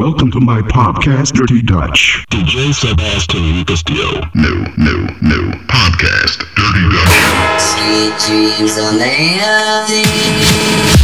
welcome to my podcast, Dirty Dutch. DJ Sebastian Castillo. New, new, new Podcast, Dirty Dutch. Sweet dreams are made of these.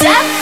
Life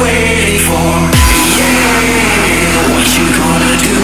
waiting for? Yeah, what you gonna do?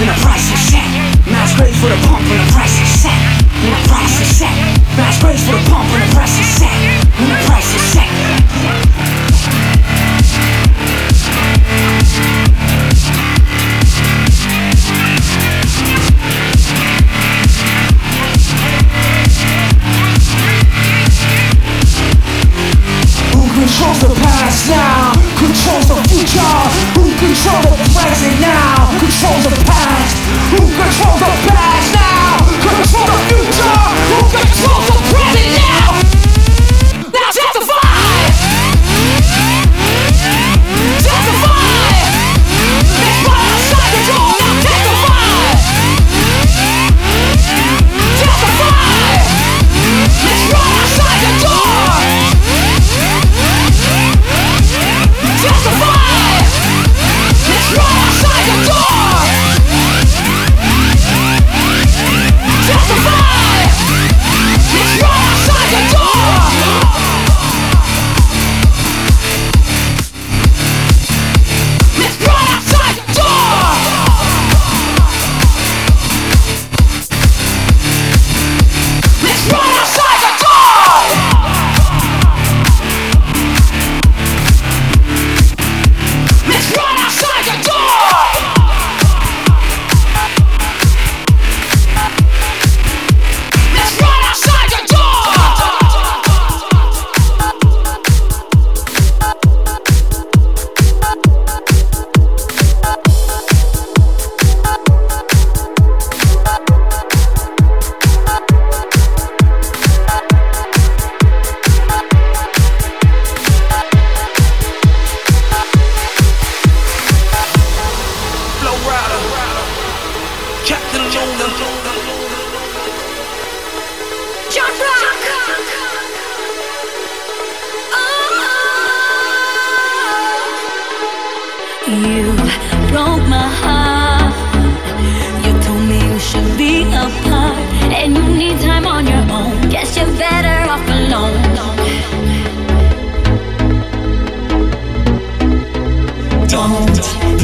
and the price is set. Mass grace for the pump and the price is set. And the price is set. Mass grace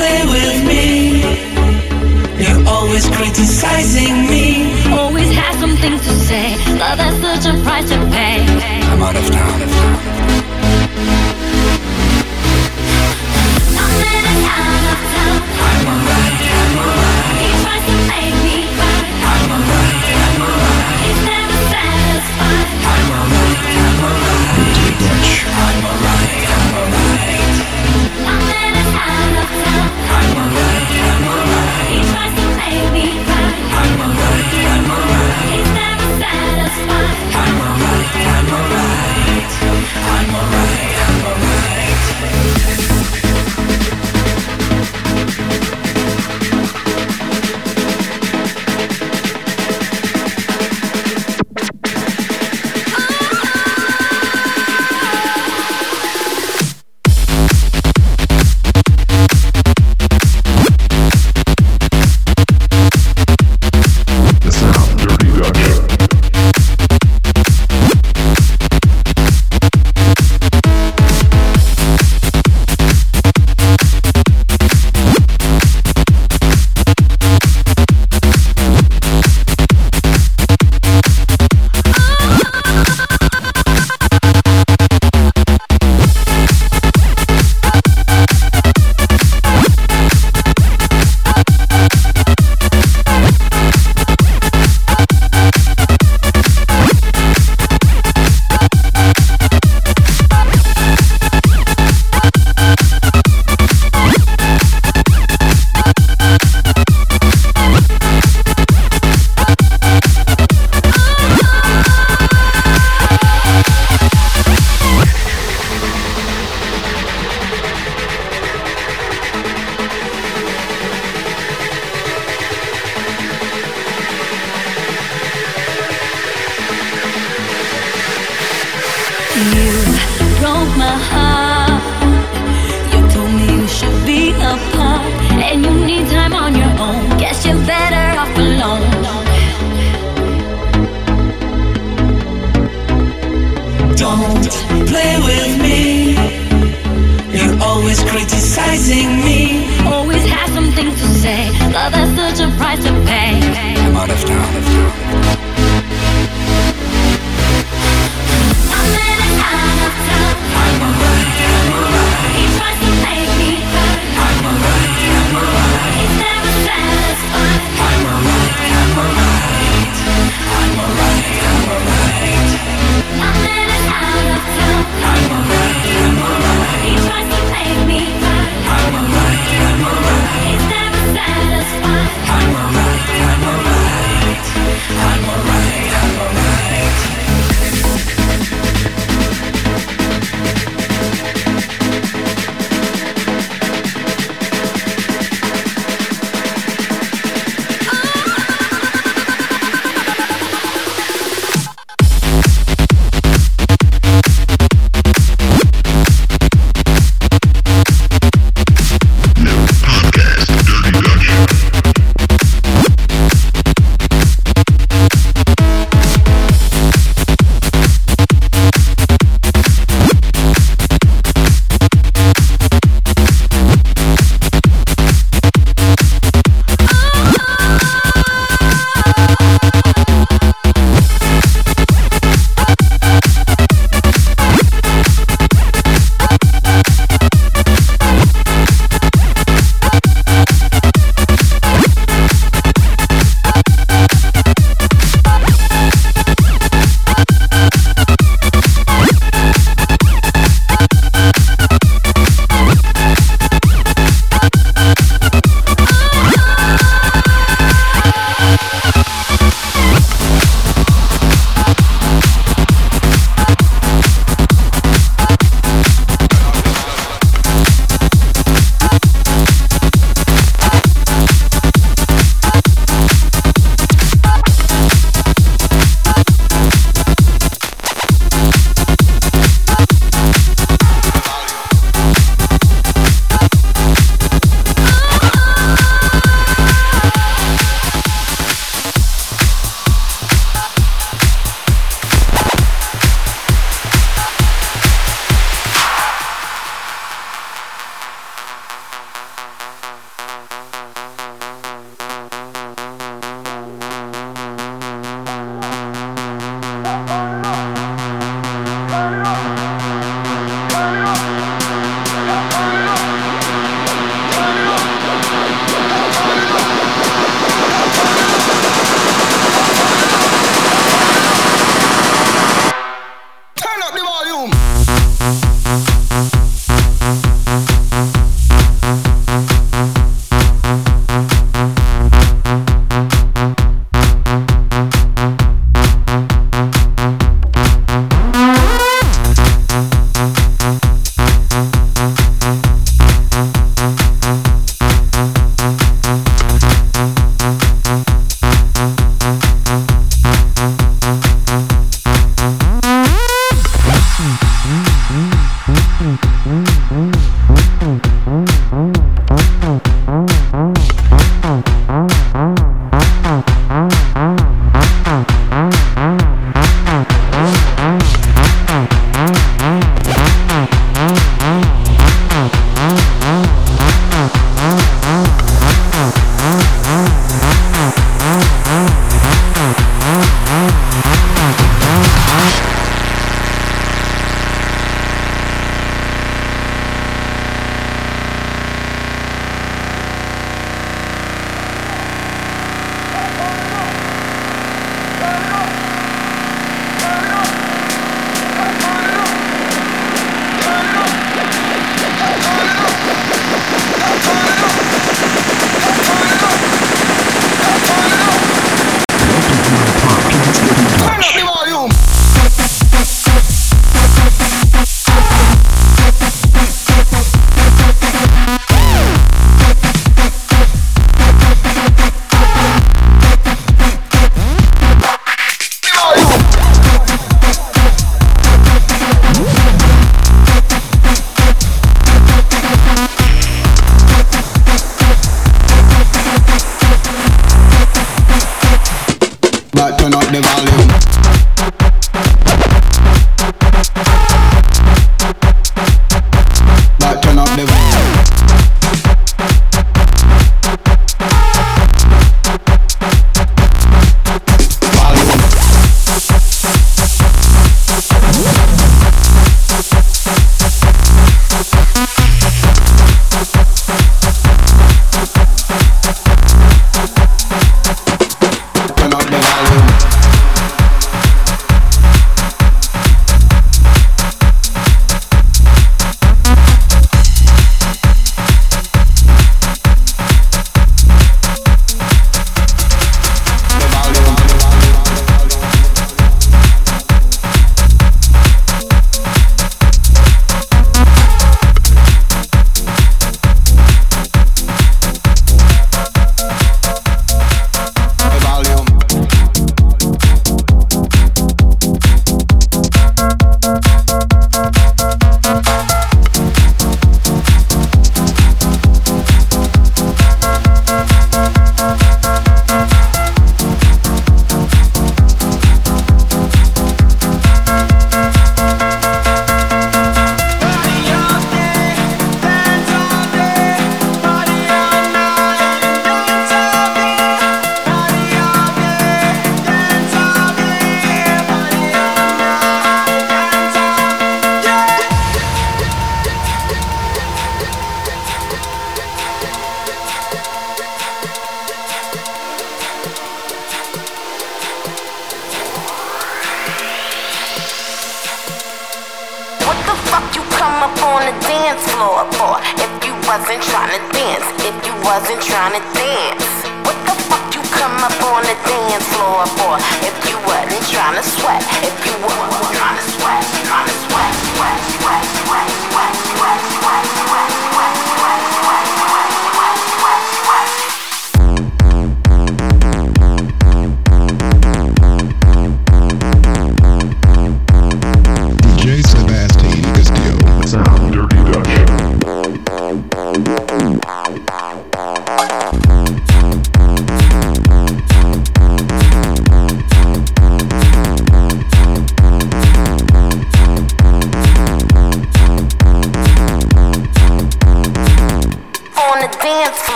play with me. You're always criticizing me. Always have something to say, Love that's such a price to pay. I'm out of town.